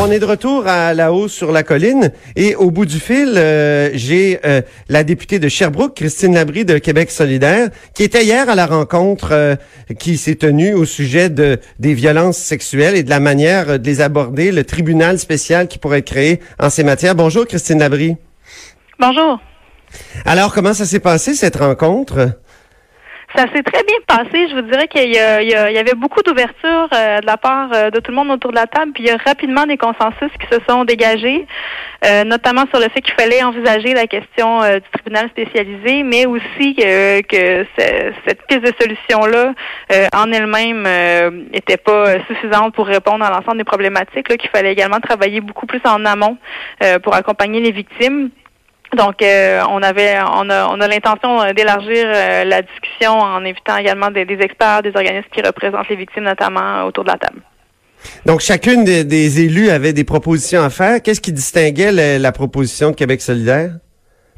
On est de retour à la hausse sur la colline et au bout du fil, euh, j'ai euh, la députée de Sherbrooke, Christine Labrie de Québec solidaire, qui était hier à la rencontre euh, qui s'est tenue au sujet de des violences sexuelles et de la manière de les aborder, le tribunal spécial qui pourrait être créé en ces matières. Bonjour Christine Labrie. Bonjour. Alors comment ça s'est passé cette rencontre? Ça s'est très bien passé. Je vous dirais qu'il y, y avait beaucoup d'ouverture euh, de la part euh, de tout le monde autour de la table, puis il y a rapidement des consensus qui se sont dégagés, euh, notamment sur le fait qu'il fallait envisager la question euh, du tribunal spécialisé, mais aussi que, que ce- cette piste de solution-là euh, en elle-même euh, était pas euh, suffisante pour répondre à l'ensemble des problématiques, qu'il fallait également travailler beaucoup plus en amont euh, pour accompagner les victimes. Donc, euh, on avait, on a, on a l'intention d'élargir euh, la discussion en invitant également des, experts, des organismes qui représentent les victimes, notamment euh, autour de la table. Donc chacune des, des élus avait des propositions à faire. Qu'est-ce qui distinguait la proposition de Québec solidaire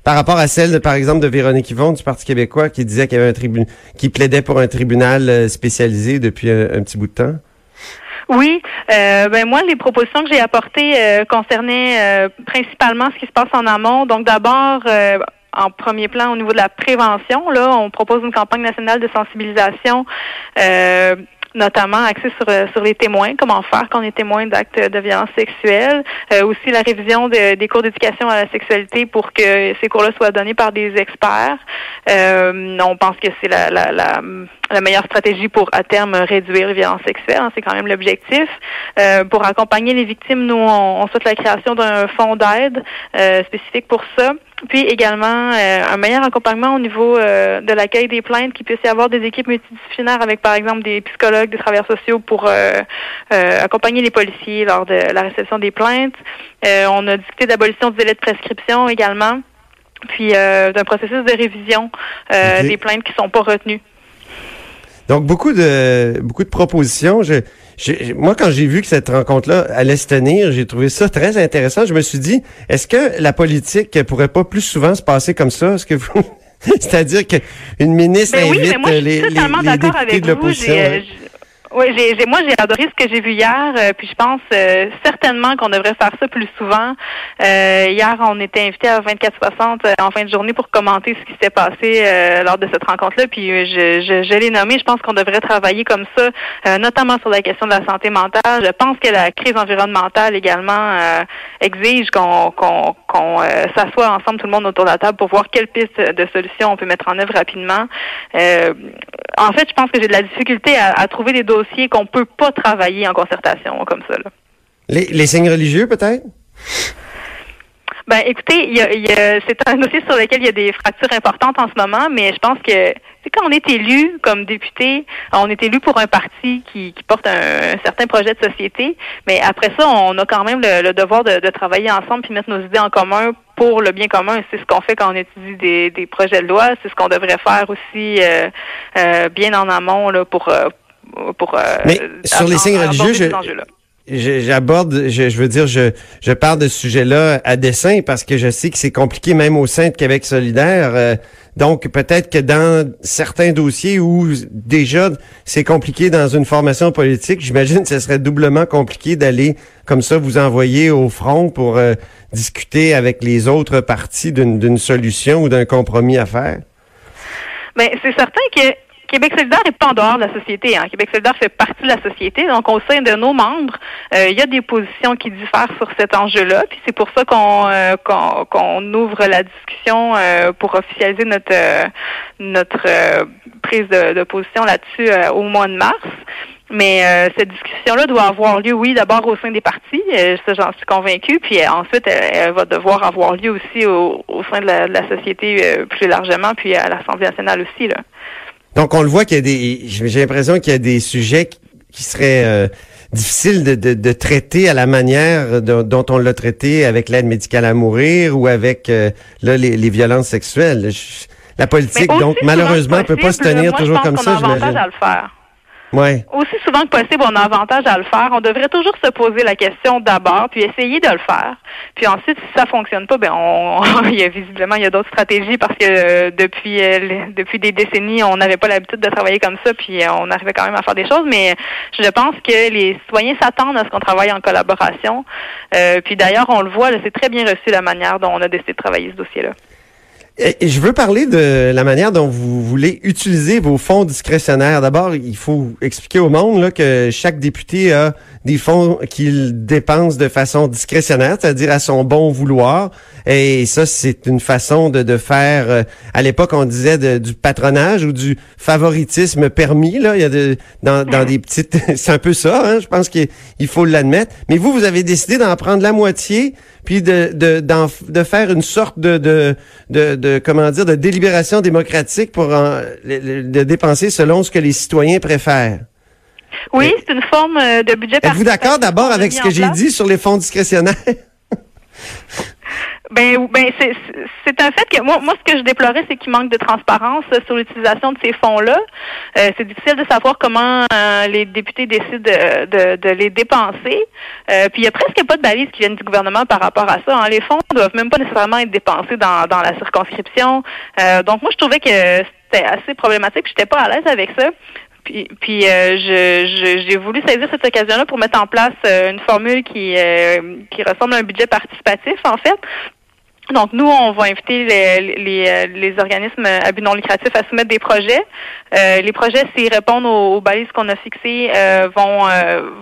par rapport à celle, de, par exemple, de Véronique Yvon du Parti québécois qui disait qu'il y avait un tribunal, qui plaidait pour un tribunal spécialisé depuis un petit bout de temps? Oui, euh, ben moi les propositions que j'ai apportées euh, concernaient euh, principalement ce qui se passe en amont. Donc d'abord euh, en premier plan au niveau de la prévention, là, on propose une campagne nationale de sensibilisation. euh, notamment axée sur, euh, sur les témoins, comment faire quand on est témoin d'actes de violence sexuelle, Euh, aussi la révision de- des cours d'éducation à la sexualité pour que ces cours-là soient donnés par des experts. Euh, on pense que c'est la, meilleure stratégie pour à terme réduire les violences sexuelles, hein, c'est quand même l'objectif. Euh, pour accompagner les victimes, nous on, on souhaite la création d'un fonds d'aide spécifique pour ça. Puis également euh, un meilleur accompagnement au niveau euh, de l'accueil des plaintes, qu'il puisse y avoir des équipes multidisciplinaires avec par exemple des psychologues, des travailleurs sociaux pour euh, euh, accompagner les policiers lors de la réception des plaintes. Euh, on a discuté d'abolition du délai de prescription également, puis euh, d'un processus de révision euh, des plaintes qui sont pas retenues. Donc beaucoup de beaucoup de propositions. Je, je- moi, quand j'ai vu que cette rencontre-là allait se tenir, j'ai trouvé ça très intéressant. Je me suis dit, est-ce que la politique pourrait pas plus souvent se passer comme ça? Est-ce que vous C'est-à-dire qu'une ministre Ben oui, invite mais moi, euh, je les, suis les, totalement les d'accord députés avec de l'opposition. Oui, j'ai, j'ai- moi j'ai adoré ce que j'ai vu hier, euh, puis je pense euh, certainement qu'on devrait faire ça plus souvent. Euh, hier, on était invité à 24-60 euh, en fin de journée pour commenter ce qui s'est passé euh, lors de cette rencontre-là, puis euh, je, je, je l'ai nommé. Je pense qu'on devrait travailler comme ça, notamment sur la question de la santé mentale. Je pense que la crise environnementale également exige qu'on, qu'on, qu'on euh, s'assoie ensemble tout le monde autour de la table pour voir quelles pistes de solutions on peut mettre en œuvre rapidement. Euh, en fait, je pense que j'ai de la difficulté à, trouver des dossiers qu'on peut pas travailler en concertation comme ça. Les signes religieux, peut-être? Ben, écoutez, il y a, il y a- c'est un dossier sur lequel il y a des fractures importantes en ce moment, mais je pense que quand on est élu comme député, on est élu pour un parti qui, qui porte un, un certain projet de société, mais après ça, on a quand même le, le devoir de, de travailler ensemble puis mettre nos idées en commun pour le bien commun. C'est ce qu'on fait quand on étudie des, des projets de loi, c'est ce qu'on devrait faire aussi euh, euh, bien en amont là, pour euh, pour euh, sur les signes religieux. Je- J'aborde, je, je veux dire, je, je parle de ce sujet-là à dessein parce que je sais que c'est compliqué même au sein de Québec solidaire. Euh, donc peut-être que dans certains dossiers où déjà c'est compliqué dans une formation politique, j'imagine que ce serait doublement compliqué d'aller comme ça vous envoyer au front pour euh, discuter avec les autres partis d'une solution ou d'un compromis à faire. Mais c'est certain que Québec solidaire n'est pas en dehors de la société. Hein. Québec solidaire fait partie de la société. Donc, au sein de nos membres, euh, il y a des positions qui diffèrent sur cet enjeu-là. Puis c'est pour ça qu'on euh, qu'on ouvre la discussion euh, pour officialiser notre euh, notre prise de, position là-dessus au mois de mars. Mais euh, cette discussion-là doit avoir lieu, oui, d'abord au sein des partis, ça j'en suis convaincue, puis ensuite elle, va devoir avoir lieu aussi au, au sein de la, de la société plus largement, puis à l'Assemblée nationale aussi. Là. Donc, on le voit qu'il y a des. J'ai l'impression qu'il y a des sujets qui, qui seraient euh, difficile de, de, traiter à la manière dont on l'a traité avec l'aide médicale à mourir ou avec là, les, les, violences sexuelles. la politique, donc, malheureusement, ne peut pas se tenir toujours comme ça. Avantage à le faire. Aussi souvent que possible, on a avantage à le faire. On devrait toujours se poser la question d'abord, puis essayer de le faire. Puis ensuite, si ça fonctionne pas, ben on, il y a visiblement il y a d'autres stratégies parce que euh, depuis euh, depuis des décennies, on n'avait pas l'habitude de travailler comme ça, puis euh, on arrivait quand même à faire des choses. Mais je pense que les citoyens s'attendent à ce qu'on travaille en collaboration. puis d'ailleurs, on le voit, c'est très bien reçu la manière dont on a décidé de travailler ce dossier-là. Je veux parler de la manière dont vous voulez utiliser vos fonds discrétionnaires. D'abord, il faut expliquer au monde là, que chaque député a des fonds qu'il dépense de façon discrétionnaire, c'est-à-dire à son bon vouloir. Et ça, c'est une façon de, de faire. Euh, à l'époque, on disait du patronage ou du favoritisme permis. Là, il y a de, dans, dans des petites. c'est un peu ça. Hein, je pense qu'il faut l'admettre. Mais vous, vous avez décidé d'en prendre la moitié puis de, de, de faire une sorte de, de, de, comment dire, de délibération démocratique pour de dépenser selon ce que les citoyens préfèrent. Oui, c'est une forme euh, de budget. Êtes-vous d'accord d'abord avec ce que j'ai dit sur les fonds discrétionnaires? Ben, ben c'est un fait que moi, moi, ce que je déplorais, c'est qu'il manque de transparence sur l'utilisation de ces fonds-là. Euh, c'est difficile de savoir comment euh, les députés décident de, de, les dépenser. Euh, puis il y a presque pas de balises qui viennent du gouvernement par rapport à ça. Hein. Les fonds ne doivent même pas nécessairement être dépensés dans, dans la circonscription. donc moi, je trouvais que c'était assez problématique. J'étais pas à l'aise avec ça. Puis, puis je, j'ai voulu saisir cette occasion-là pour mettre en place une formule qui, qui ressemble à un budget participatif, en fait, donc, nous, on va inviter les, les, euh, les, organismes à but non lucratif à soumettre des projets. Euh, les projets, s'ils répondent aux, balises qu'on a fixées, euh, vont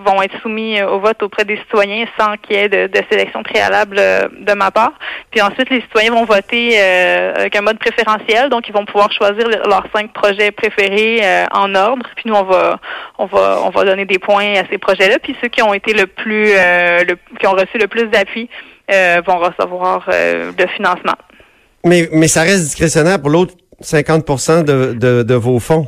vont être soumis au vote auprès des citoyens sans qu'il y ait de, sélection préalable de ma part. Puis ensuite, les citoyens vont voter avec un mode préférentiel, donc ils vont pouvoir choisir leurs cinq projets préférés en ordre. Puis nous, on va on va on va donner des points à ces projets-là. Puis ceux qui ont été le plus le, qui ont reçu le plus d'appui euh, vont recevoir euh, de financement. Mais, mais ça reste discrétionnaire pour l'autre 50 de, de, de vos fonds.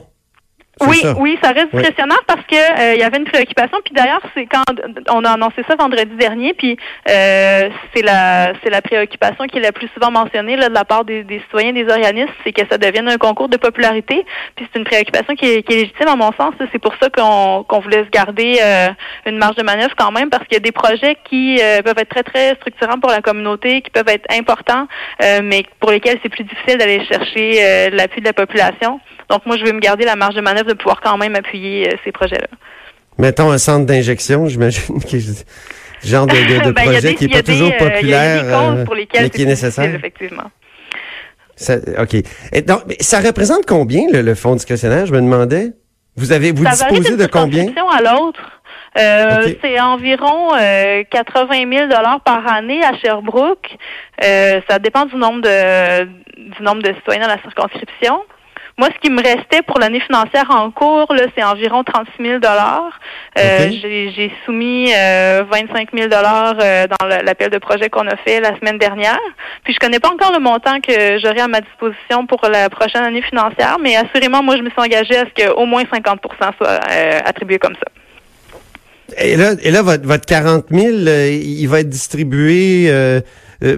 Oui, oui, ça reste discrétionnaire parce que euh, il y avait une préoccupation. Puis d'ailleurs, c'est quand on a annoncé ça vendredi dernier, puis euh, c'est la c'est la préoccupation qui est la plus souvent mentionnée là, de la part des, des citoyens, des organismes, c'est que ça devienne un concours de popularité. Puis c'est une préoccupation qui est, qui est légitime à mon sens. C'est pour ça qu'on qu'on voulait se garder euh, une marge de manœuvre quand même, parce qu'il y a des projets qui peuvent être très très structurants pour la communauté, qui peuvent être importants, mais pour lesquels c'est plus difficile d'aller chercher l'appui de la population. Donc moi, je vais me garder la marge de manœuvre de pouvoir quand même appuyer euh, ces projets-là. Mettons un centre d'injection, j'imagine que genre de, de, ben, projet qui n'est pas toujours euh, populaire, euh, mais qui est nécessaire. Effectivement. Ça, OK. Et donc, ça représente combien le, fonds discrétionnaire, je me demandais? Vous avez vous disposez de combien? à l'autre. C'est environ 80 000 dollars par année à Sherbrooke. ça dépend du nombre de du nombre de citoyens dans la circonscription. Moi, ce qui me restait pour l'année financière en cours, là, c'est environ 36 000 dollars. Euh, J'ai soumis euh, 25 000 dollars euh, dans l'appel de projet qu'on a fait la semaine dernière. Puis je connais pas encore le montant que j'aurai à ma disposition pour la prochaine année financière, mais assurément, moi, je me suis engagée à ce qu'au moins 50% soit euh, attribué comme ça. Et là, et là votre, votre 40 000, euh, il va être distribué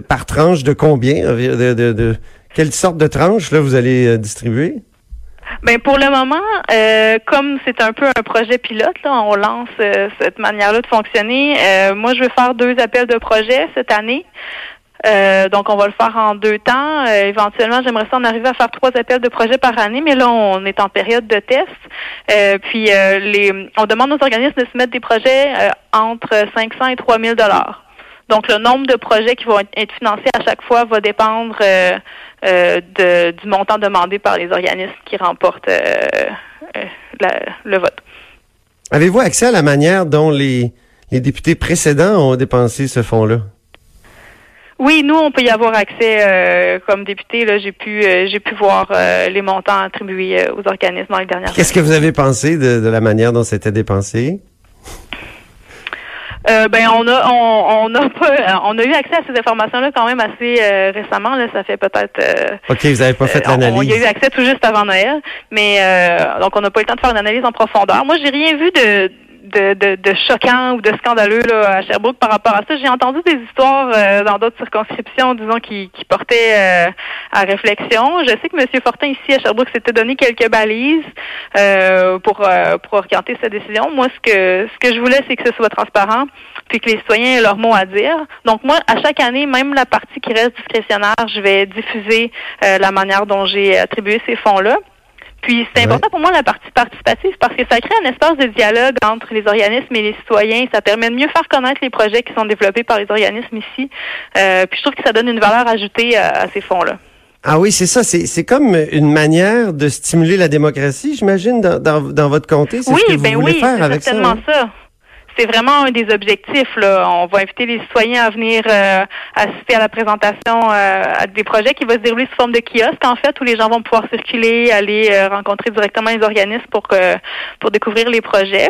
par tranche de combien? De, de, de, quelle sorte de tranche là, vous allez distribuer? Ben pour le moment, euh, comme c'est un peu un projet pilote, là, on lance euh, cette manière-là de fonctionner. Euh, moi, je veux faire deux appels de projet cette année. donc, on va le faire en deux temps. éventuellement, j'aimerais ça en arriver à faire trois appels de projet par année, mais là, on est en période de test. puis, les, on demande aux organismes de se mettre des projets entre 500 et 3000 dollars. Donc, le nombre de projets qui vont être financés à chaque fois va dépendre euh, de, du montant demandé par les organismes qui remportent euh, euh, le vote. Avez-vous accès à la manière dont les, les députés précédents ont dépensé ce fonds-là? Oui, nous, on peut y avoir accès comme député. Là, j'ai pu, j'ai pu voir les montants attribués aux organismes dans les dernières. Qu'est-ce que vous avez pensé de, de la manière dont c'était dépensé? Euh, ben on a on, on a pas on a eu accès à ces informations-là quand même assez euh, récemment. Là, ça fait peut-être. Euh, ok, vous n'avez pas fait l'analyse. On, y a eu accès tout juste avant Noël, mais donc on n'a pas eu le temps de faire une analyse en profondeur. Moi, j'ai rien vu de de, de, choquant ou de scandaleux à Sherbrooke par rapport à ça. J'ai entendu des histoires euh, dans d'autres circonscriptions, disons, qui, qui portaient euh, à réflexion. Je sais que M. Fortin, ici à Sherbrooke, s'était donné quelques balises euh, pour, pour orienter sa décision. Moi, ce que ce que je voulais, c'est que ce soit transparent, puis que les citoyens aient leur mot à dire. Donc, moi, à chaque année, même la partie qui reste discrétionnaire, je vais diffuser la manière dont j'ai attribué ces fonds-là. Puis c'est important pour moi la partie participative parce que ça crée un espace de dialogue entre les organismes et les citoyens. Ça permet de mieux faire connaître les projets qui sont développés par les organismes ici. Euh, puis je trouve que ça donne une valeur ajoutée à, ces fonds-là. Ah oui, c'est ça. C'est comme une manière de stimuler la démocratie, j'imagine, dans, dans, dans, votre comté. Oui, ce que vous ben oui, c'est certainement hein? ça c'est vraiment un des objectifs. Là. On va inviter les citoyens à venir euh, assister à la présentation euh, des projets qui vont se dérouler sous forme de kiosque, en fait, où les gens vont pouvoir circuler, aller euh, rencontrer directement les organismes pour pour découvrir les projets.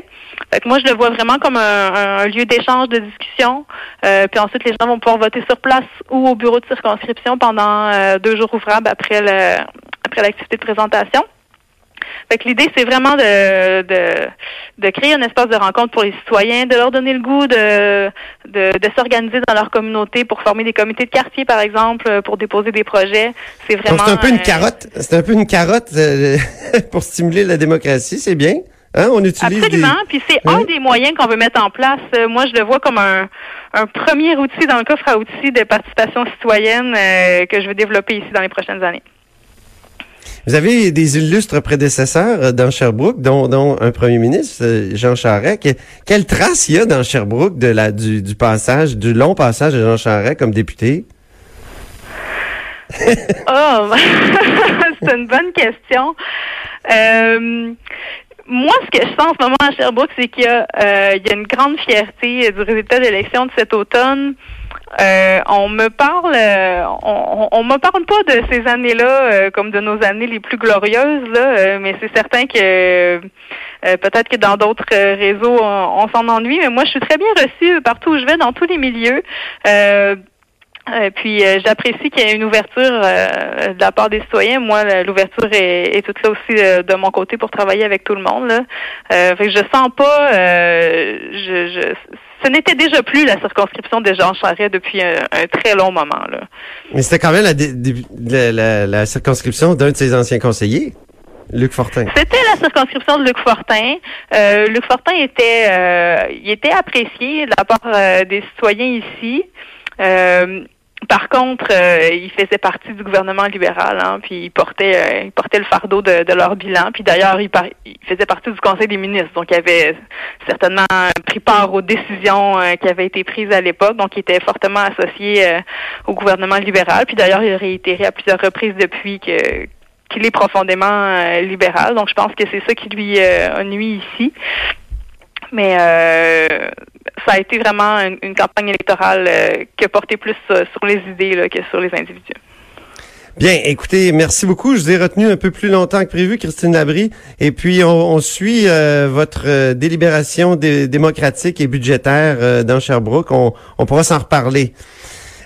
Fait moi, je le vois vraiment comme un, lieu d'échange, de discussion. puis ensuite, les gens vont pouvoir voter sur place ou au bureau de circonscription pendant deux jours ouvrables après le après l'activité de présentation. Fait que l'idée, c'est vraiment de, de, de, créer un espace de rencontre pour les citoyens, de leur donner le goût de, de, de s'organiser dans leur communauté pour former des comités de quartier, par exemple, pour déposer des projets. C'est vraiment. C'est un peu une euh, carotte. C'est un peu une carotte euh, pour stimuler la démocratie. C'est bien. Hein? On utilise Absolument. Puis c'est un des moyens qu'on veut mettre en place. Euh, moi, je le vois comme un, un premier outil dans le coffre à outils de participation citoyenne que je veux développer ici dans les prochaines années. Vous avez des illustres prédécesseurs euh, dans Sherbrooke, dont, un premier ministre, euh, Jean Charest. Quelle trace il y a dans Sherbrooke de la, du, passage, du long passage de Jean Charest comme député? oh, c'est une bonne question. Euh, moi, ce que je sens en ce moment à Sherbrooke, c'est qu'il y, y, a une grande fierté du résultat de l'élection de cet automne. Euh, on me parle, euh, on, on, me parle pas de ces années-là euh, comme de nos années les plus glorieuses, là, mais c'est certain que peut-être que dans d'autres réseaux on, s'en ennuie, mais moi je suis très bien reçue partout où je vais, dans tous les milieux. puis j'apprécie qu'il y ait une ouverture de la part des citoyens. Moi, l'ouverture est, est, toute là aussi de mon côté pour travailler avec tout le monde. Là. fait que je sens pas, je, je ce n'était déjà plus la circonscription de Jean Charest depuis un, très long moment. Là. Mais c'était quand même la, circonscription d'un de ses anciens conseillers. Luc Fortin. C'était la circonscription de Luc Fortin. Euh, Luc Fortin était, euh, il était apprécié de la part euh, des citoyens ici. Par contre, euh, il faisait partie du gouvernement libéral, hein, puis il portait, euh, il portait le fardeau de, leur bilan. Puis d'ailleurs, il, faisait partie du Conseil des ministres, donc il avait certainement pris part aux décisions euh, qui avaient été prises à l'époque. Donc, il était fortement associé au gouvernement libéral. Puis d'ailleurs, il a réitéré à plusieurs reprises depuis que qu'il est profondément libéral. Donc, je pense que c'est ça qui lui a nuit ici. Mais ça a été vraiment une, campagne électorale euh, qui a porté plus euh, sur les idées que sur les individus. Bien, écoutez, merci beaucoup. Je vous ai retenu un peu plus longtemps que prévu, Christine Labrie. Et puis, on, suit euh, votre délibération démocratique et budgétaire dans Sherbrooke. On, pourra s'en reparler.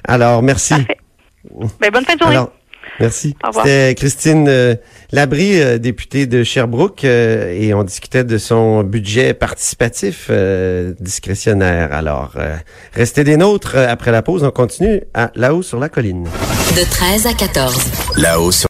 Alors, merci. Parfait. Ben, bonne fin de journée. Merci. C'était Christine euh, Labrie, euh, députée de Sherbrooke, euh, et on discutait de son budget participatif discrétionnaire. Alors, restez des nôtres après la pause. On continue à là-haut sur la colline. De 13 à 14. Là-haut sur